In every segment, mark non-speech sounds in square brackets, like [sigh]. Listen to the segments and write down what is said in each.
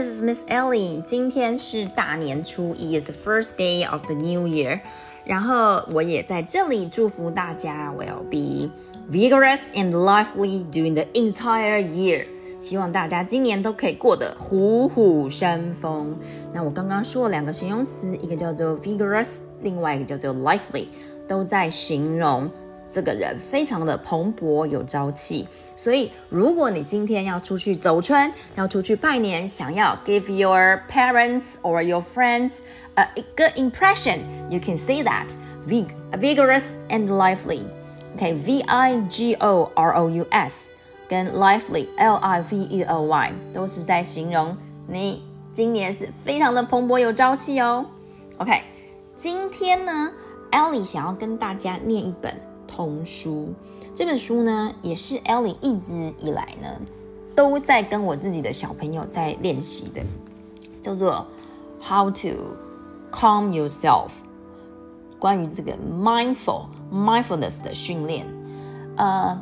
This is Miss Ellie. 今天是大年初一，is the first day of the new year. 然后我也在这里祝福大家，will be vigorous and lively during the entire year. 希望大家今年都可以过得虎虎生风。那我刚刚说了两个形容词，一个叫做 vigorous，另外一个叫做 lively，都在形容这个人非常的蓬勃有朝气。所以，如果你今天要出去走春，要出去拜年，想要 give your parents or your friends a good impression，you can say that vigorous and lively。OK，V I G O R O U S。跟 lively l i v e l y 都是在形容你今年是非常的蓬勃有朝气哦。OK，今天呢，Ellie 想要跟大家念一本童书。这本书呢，也是 Ellie 一直以来呢都在跟我自己的小朋友在练习的，叫做 How to Calm Yourself，关于这个 mindful mindfulness 的训练，呃。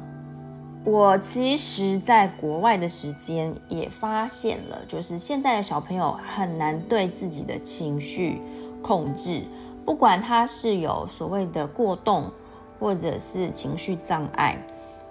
我其实，在国外的时间也发现了，就是现在的小朋友很难对自己的情绪控制，不管他是有所谓的过动，或者是情绪障碍，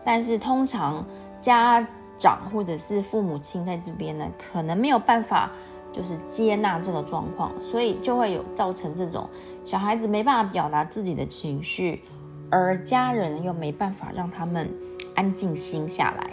但是通常家长或者是父母亲在这边呢，可能没有办法就是接纳这个状况，所以就会有造成这种小孩子没办法表达自己的情绪，而家人又没办法让他们。安静心下来。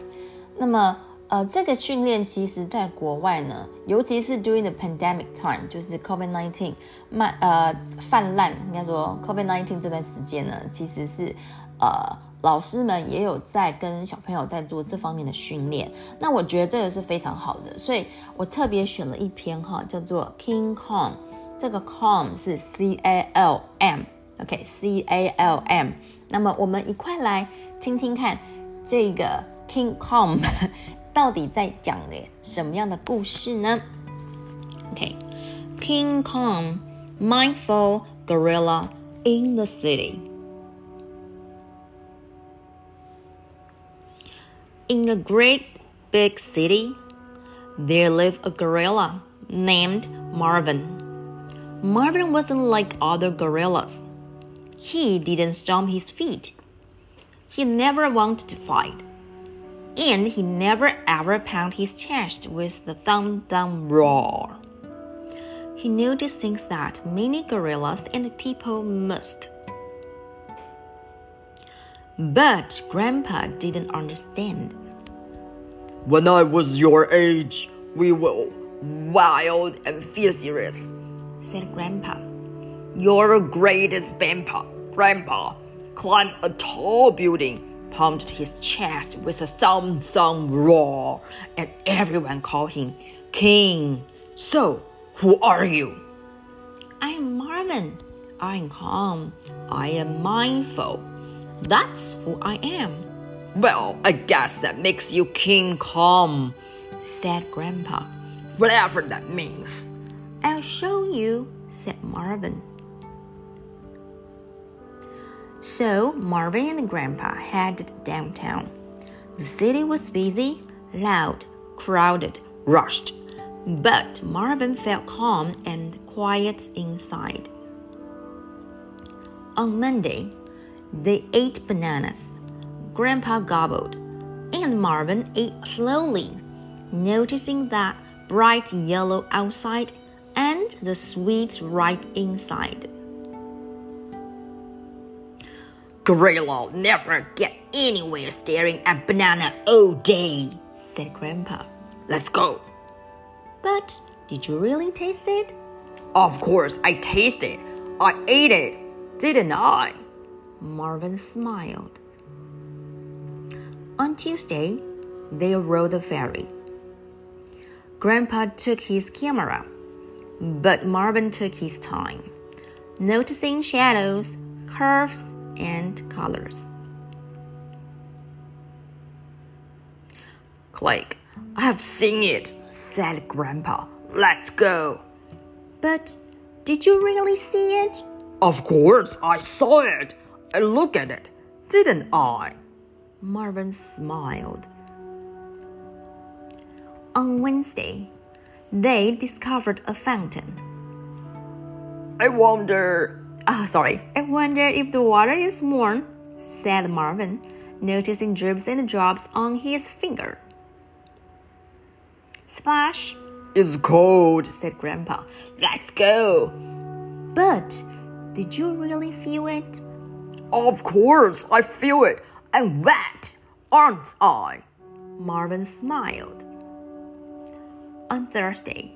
那么，呃，这个训练其实在国外呢，尤其是 during the pandemic time，就是 COVID nineteen 慢呃泛滥，应该说 COVID nineteen 这段时间呢，其实是呃老师们也有在跟小朋友在做这方面的训练。那我觉得这个是非常好的，所以我特别选了一篇哈，叫做 King Calm。这个 Calm 是 C A L M，OK，C A L M。那么我们一块来听听看。这个 King Kong 到底在讲的什么样的故事呢？OK，King Kong mindful gorilla in the city. In a great big city, there lived a gorilla named Marvin. Marvin wasn't like other gorillas. He didn't stomp his feet he never wanted to fight. And he never ever pounded his chest with the thumb thumb roar. He knew noticed things that many gorillas and people must. But Grandpa didn't understand. When I was your age, we were wild and fierce, said Grandpa. Your greatest grandpa, Grandpa, climbed a tall building, pumped his chest with a thumb thumb roar, and everyone called him King. So, who are you? I am Marvin. I am calm. I am mindful. That's who I am. Well, I guess that makes you King Calm, said Grandpa. Whatever that means. I'll show you, said Marvin. So Marvin and Grandpa headed downtown. The city was busy, loud, crowded, rushed, but Marvin felt calm and quiet inside. On Monday, they ate bananas. Grandpa gobbled, and Marvin ate slowly, noticing that bright yellow outside and the sweet ripe inside. Gorilla never get anywhere staring at banana all day, said Grandpa. Let's go. But did you really taste it? Of course, I tasted. I ate it, didn't I? Marvin smiled. On Tuesday, they rode the ferry. Grandpa took his camera, but Marvin took his time, noticing shadows, curves, and colors. Click. I have seen it, said Grandpa. Let's go. But did you really see it? Of course, I saw it. I look at it, didn't I? Marvin smiled. On Wednesday, they discovered a fountain. I wonder. Oh, sorry. I wonder if the water is warm, said Marvin, noticing drips and drops on his finger. Splash, It's cold. said Grandpa. Let's go. But did you really feel it? Of course, I feel it. I'm wet, aren't I? Marvin smiled. On Thursday,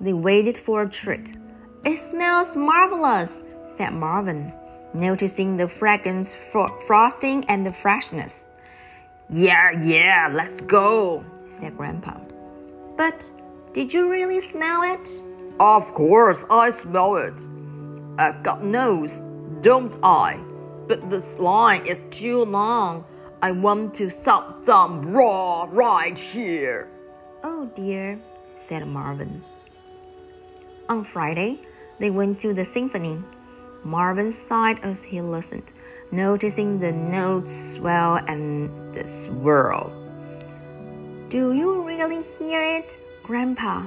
they waited for a treat. It smells marvelous, said Marvin, noticing the fragrance, fro- frosting, and the freshness. Yeah, yeah, let's go. said Grandpa. But did you really smell it? Of course, I smell it. Uh, I got nose, don't I? But this line is too long. I want to thump thump raw right here. Oh dear, said Marvin. On Friday, they went to the symphony. Marvin sighed as he listened, noticing the notes swell and the swirl. Do you really hear it, Grandpa?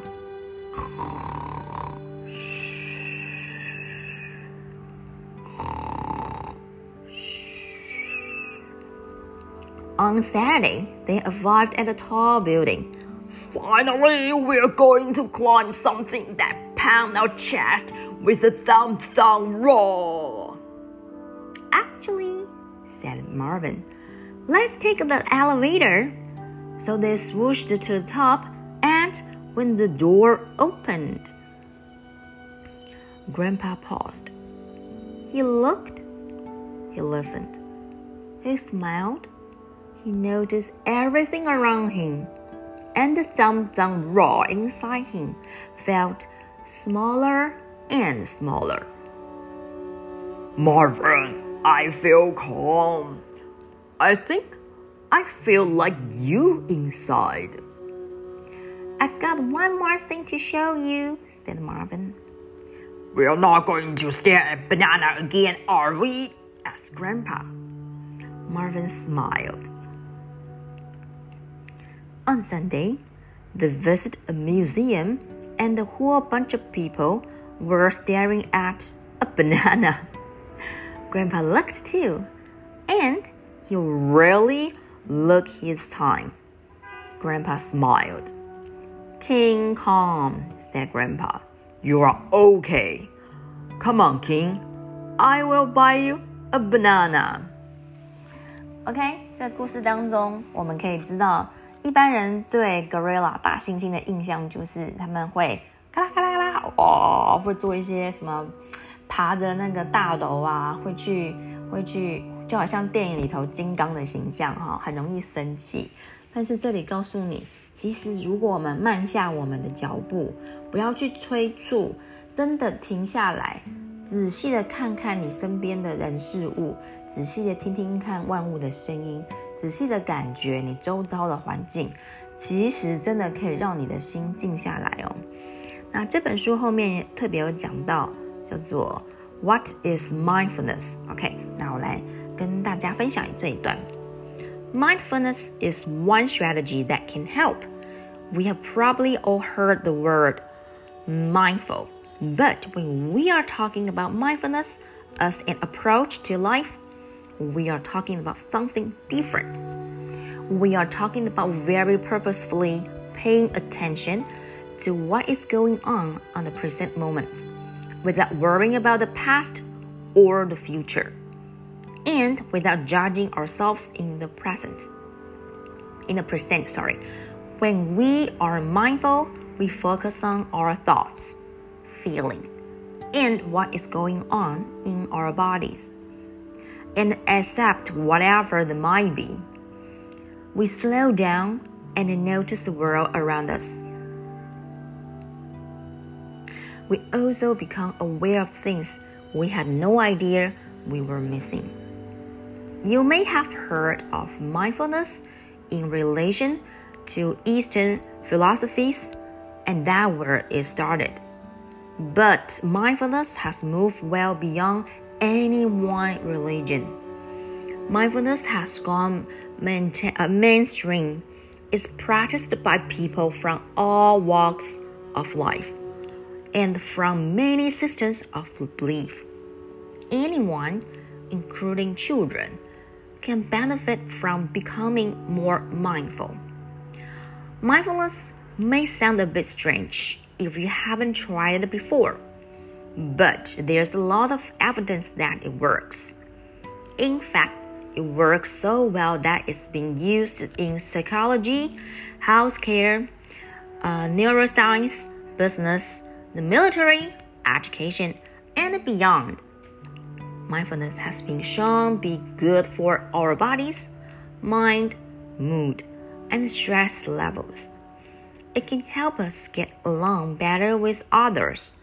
On Saturday, they arrived at a tall building. Finally, we're going to climb something that pound our chest with a thump thump raw. Actually, said Marvin, let's take the elevator. So they swooshed to the top, and when the door opened, Grandpa paused. He looked, he listened, he smiled, he noticed everything around him, and the thump thump raw inside him felt smaller and smaller. Marvin, I feel calm. I think I feel like you inside. I got one more thing to show you, said Marvin. We're not going to stare at banana again, are we? asked Grandpa. Marvin smiled. On Sunday, they visited a museum, and a whole bunch of people were staring at a [laughs] banana. Grandpa looked too, and he really looked his time. Grandpa smiled. King Calm, said Grandpa, you are okay. Come on, King. I will buy you a banana. OK，在故事当中，我们可以知道，一般人对 gorilla 大猩猩的印象就是他们会咔啦啦啦，哦，会做一些什么爬着那个大楼啊，会去会去，就好像电影里头金刚的形象哈，很容易生气。但是这里告诉你，其实如果我们慢下我们的脚步，不要去催促，真的停下来，仔细的看看你身边的人事物，仔细的听听看万物的声音，仔细的感觉你周遭的环境，其实真的可以让你的心静下来哦。那这本书后面特别有讲到，叫做 What is mindfulness？OK，、那我来跟大家分享这一段。Mindfulness is one strategy that can help. We have probably all heard the word mindful, but when we are talking about mindfulness as an approach to life, we are talking about something different. We are talking about very purposefully paying attention to what is going on on the present moment without worrying about the past or the future and without judging ourselves in the present. In the present, sorry. When we are mindful, we focus on our thoughts, feeling, and what is going on in our bodies, and accept whatever they might be. We slow down and notice the world around us. We also become aware of things we had no idea we were missing. You may have heard of mindfulness in relation to Eastern philosophies, and that where it started. But mindfulness has moved well beyond any one religion. Mindfulness has gone uh, mainstream. It's practiced by people from all walks of life and from many systems of belief. Anyone, including children, can benefit from becoming more mindful. Mindfulness may sound a bit strange if you haven't tried it before, but there's a lot of evidence that it works. In fact, it works so well that it's being used in psychology, healthcare, uh, neuroscience, business, the military, education, and beyond. Mindfulness has been shown be good for our bodies, mind, mood, and stress levels. It can help us get along better with others.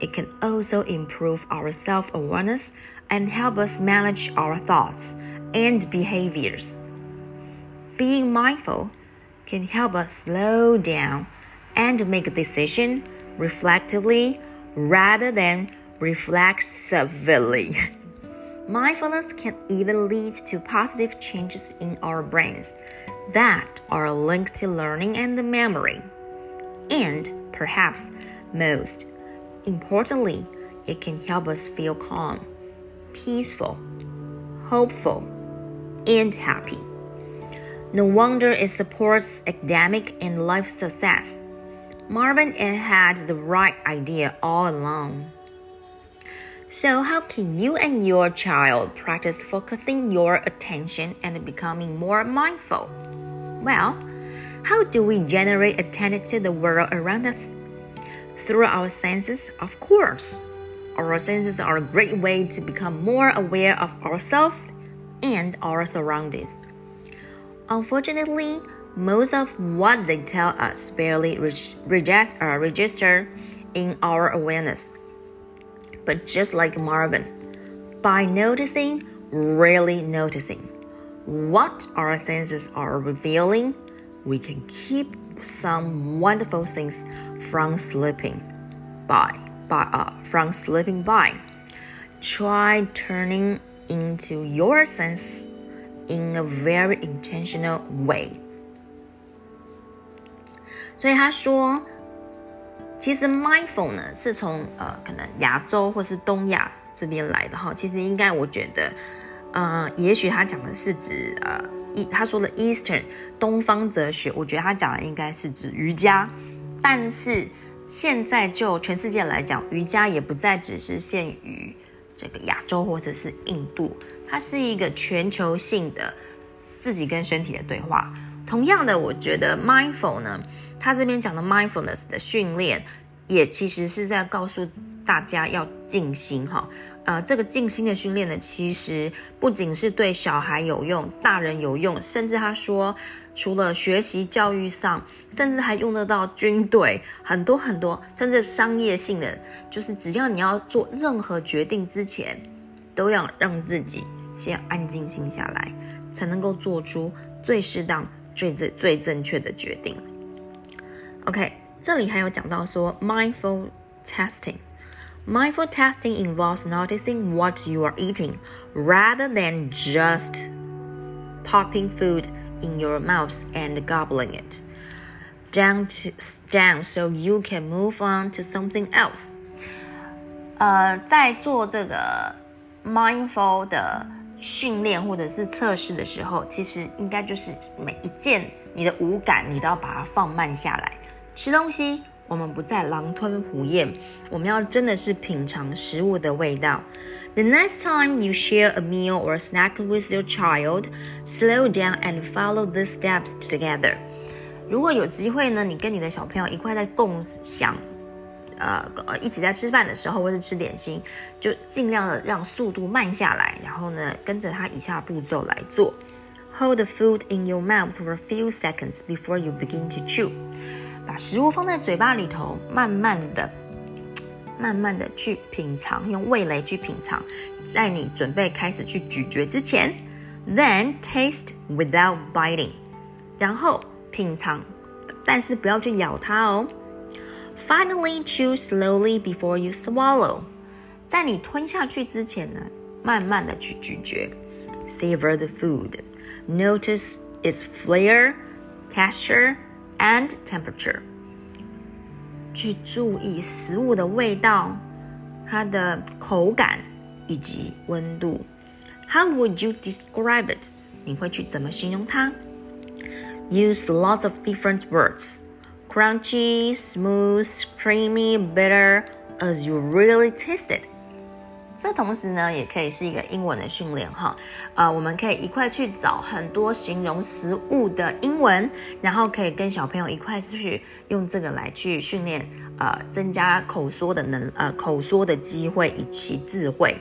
It can also improve our self awareness and help us manage our thoughts and behaviors. Being mindful can help us slow down and make a decision reflectively rather than reflexively. [laughs] Mindfulness can even lead to positive changes in our brains that are linked to learning and memory. And perhaps most importantly, it can help us feel calm, peaceful, hopeful, and happy. No wonder it supports academic and life success. Marvin had the right idea all along. So, how can you and your child practice focusing your attention and becoming more mindful? Well, how do we generate attention to the world around us? Through our senses, of course. Our senses are a great way to become more aware of ourselves and our surroundings. Unfortunately, most of what they tell us barely register, uh, register in our awareness but just like Marvin, by noticing, really noticing what our senses are revealing, we can keep some wonderful things from slipping by, by uh, from slipping by. Try turning into your sense in a very intentional way. 所以他说。其实 mindful 呢是从呃可能亚洲或是东亚这边来的哈。其实应该我觉得，呃，也许他讲的是指呃一他说的 Eastern 东方哲学，我觉得他讲的应该是指瑜伽。但是现在就全世界来讲，瑜伽也不再只是限于这个亚洲或者是印度，它是一个全球性的自己跟身体的对话。同样的，我觉得 mindful 呢。他这边讲的 mindfulness 的训练，也其实是在告诉大家要静心哈。呃，这个静心的训练呢，其实不仅是对小孩有用，大人有用，甚至他说，除了学习教育上，甚至还用得到军队，很多很多，甚至商业性的，就是只要你要做任何决定之前，都要让自己先安静心下来，才能够做出最适当、最最、最正确的决定。OK，这里还有讲到说 mindful testing。Mindful testing involves noticing what you are eating rather than just popping food in your mouth and gobbling it down to down so you can move on to something else. 呃，在做这个 mindful 的训练或者是测试的时候，其实应该就是每一件你的五感，你都要把它放慢下来。 吃东西，我们不再狼吞虎咽，我们要真的是品尝食物的味道。The next time you share a meal or snack with your child, slow down and follow the steps together. 如果有机会呢，你跟你的小朋友一块在共享，呃呃，一起在吃饭的时候，或是吃点心，就尽量的让速度慢下来，然后呢，跟着他以下步骤来做。Hold the food in your mouth for a few seconds before you begin to chew. 把食物放在嘴巴里头，慢慢的、慢慢的去品尝，用味蕾去品尝。在你准备开始去咀嚼之前，then taste without biting，然后品尝，但是不要去咬它哦。Finally, chew slowly before you swallow，在你吞下去之前呢，慢慢的去咀嚼。Savor the food, notice its flavor, texture. and temperature. 去注意食物的味道、它的口感以及温度。How would you describe it？你会去怎么形容它？Use lots of different words. Crunchy, smooth, creamy, bitter, as you really taste it. 这同时呢，也可以是一个英文的训练哈。呃，我们可以一块去找很多形容食物的英文，然后可以跟小朋友一块去用这个来去训练，呃，增加口说的能，呃，口说的机会以及智慧。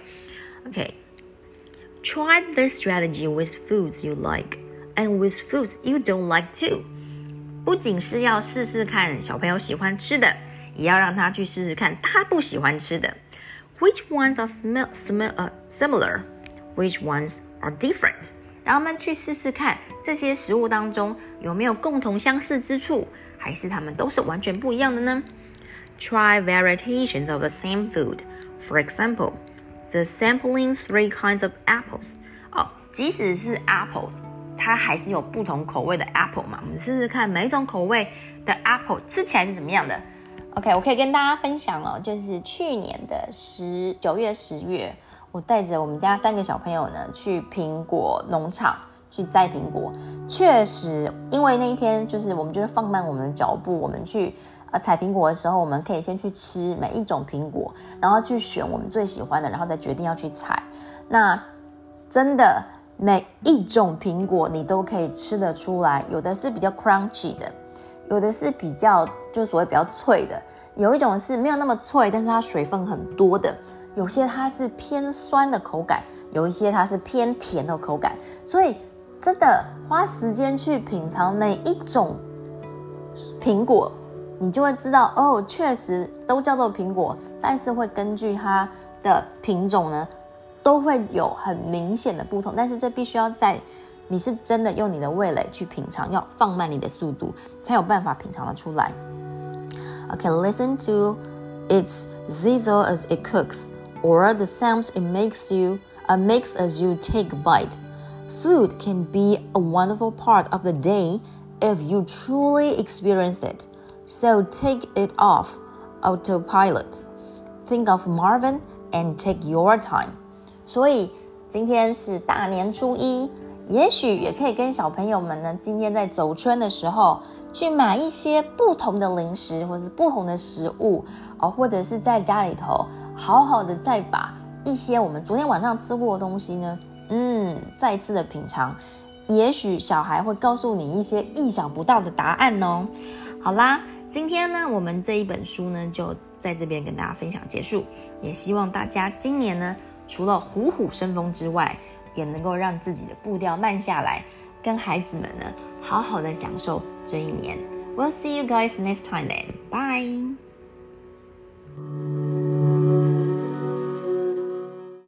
OK，try this strategy with foods you like and with foods you don't like too。不仅是要试试看小朋友喜欢吃的，也要让他去试试看他不喜欢吃的。Which ones are smell, smell, uh, similar? Which ones are different? 让我们去试试看这些食物当中有没有共同相似之处，还是它们都是完全不一样的呢？Try variations of the same food. For example, the sampling three kinds of apples. 哦，即使是 apple，它还是有不同口味的 apple 嘛。我们试试看每种口味的 apple 吃起来是怎么样的。 OK，我可以跟大家分享哦，就是去年的十九月、十月，我带着我们家三个小朋友呢去苹果农场去摘苹果。确实，因为那一天就是我们就是放慢我们的脚步，我们去呃采苹果的时候，我们可以先去吃每一种苹果，然后去选我们最喜欢的，然后再决定要去采。那真的每一种苹果你都可以吃得出来，有的是比较 crunchy 的。有的是比较，就是所谓比较脆的，有一种是没有那么脆，但是它水分很多的，有些它是偏酸的口感，有一些它是偏甜的口感，所以真的花时间去品尝每一种苹果，你就会知道哦，确实都叫做苹果，但是会根据它的品种呢，都会有很明显的不同，但是这必须要在。你是真的用你的味蕾去品尝，要放慢你的速度，才有办法品尝的出来。Okay, listen to its sizzle as it cooks, or the sounds it makes you uh, makes as you take a bite. Food can be a wonderful part of the day if you truly experience it. So take it off autopilot. Think of Marvin and take your time. 所以今天是大年初一。也许也可以跟小朋友们呢，今天在走春的时候， 去买一些不同的零食，或是不同的食物哦，或者是在家里头好好的再把一些我们昨天晚上吃过的东西呢，嗯，再次的品尝。也许小孩会告诉你一些意想不到的答案哦。好啦，今天呢，我们这一本书呢，就在这边跟大家分享结束。也希望大家今年呢，除了虎虎生风之外，也能够让自己的步调慢下来，跟孩子们呢好好的享受这一年。We'll see you guys next time then. Bye.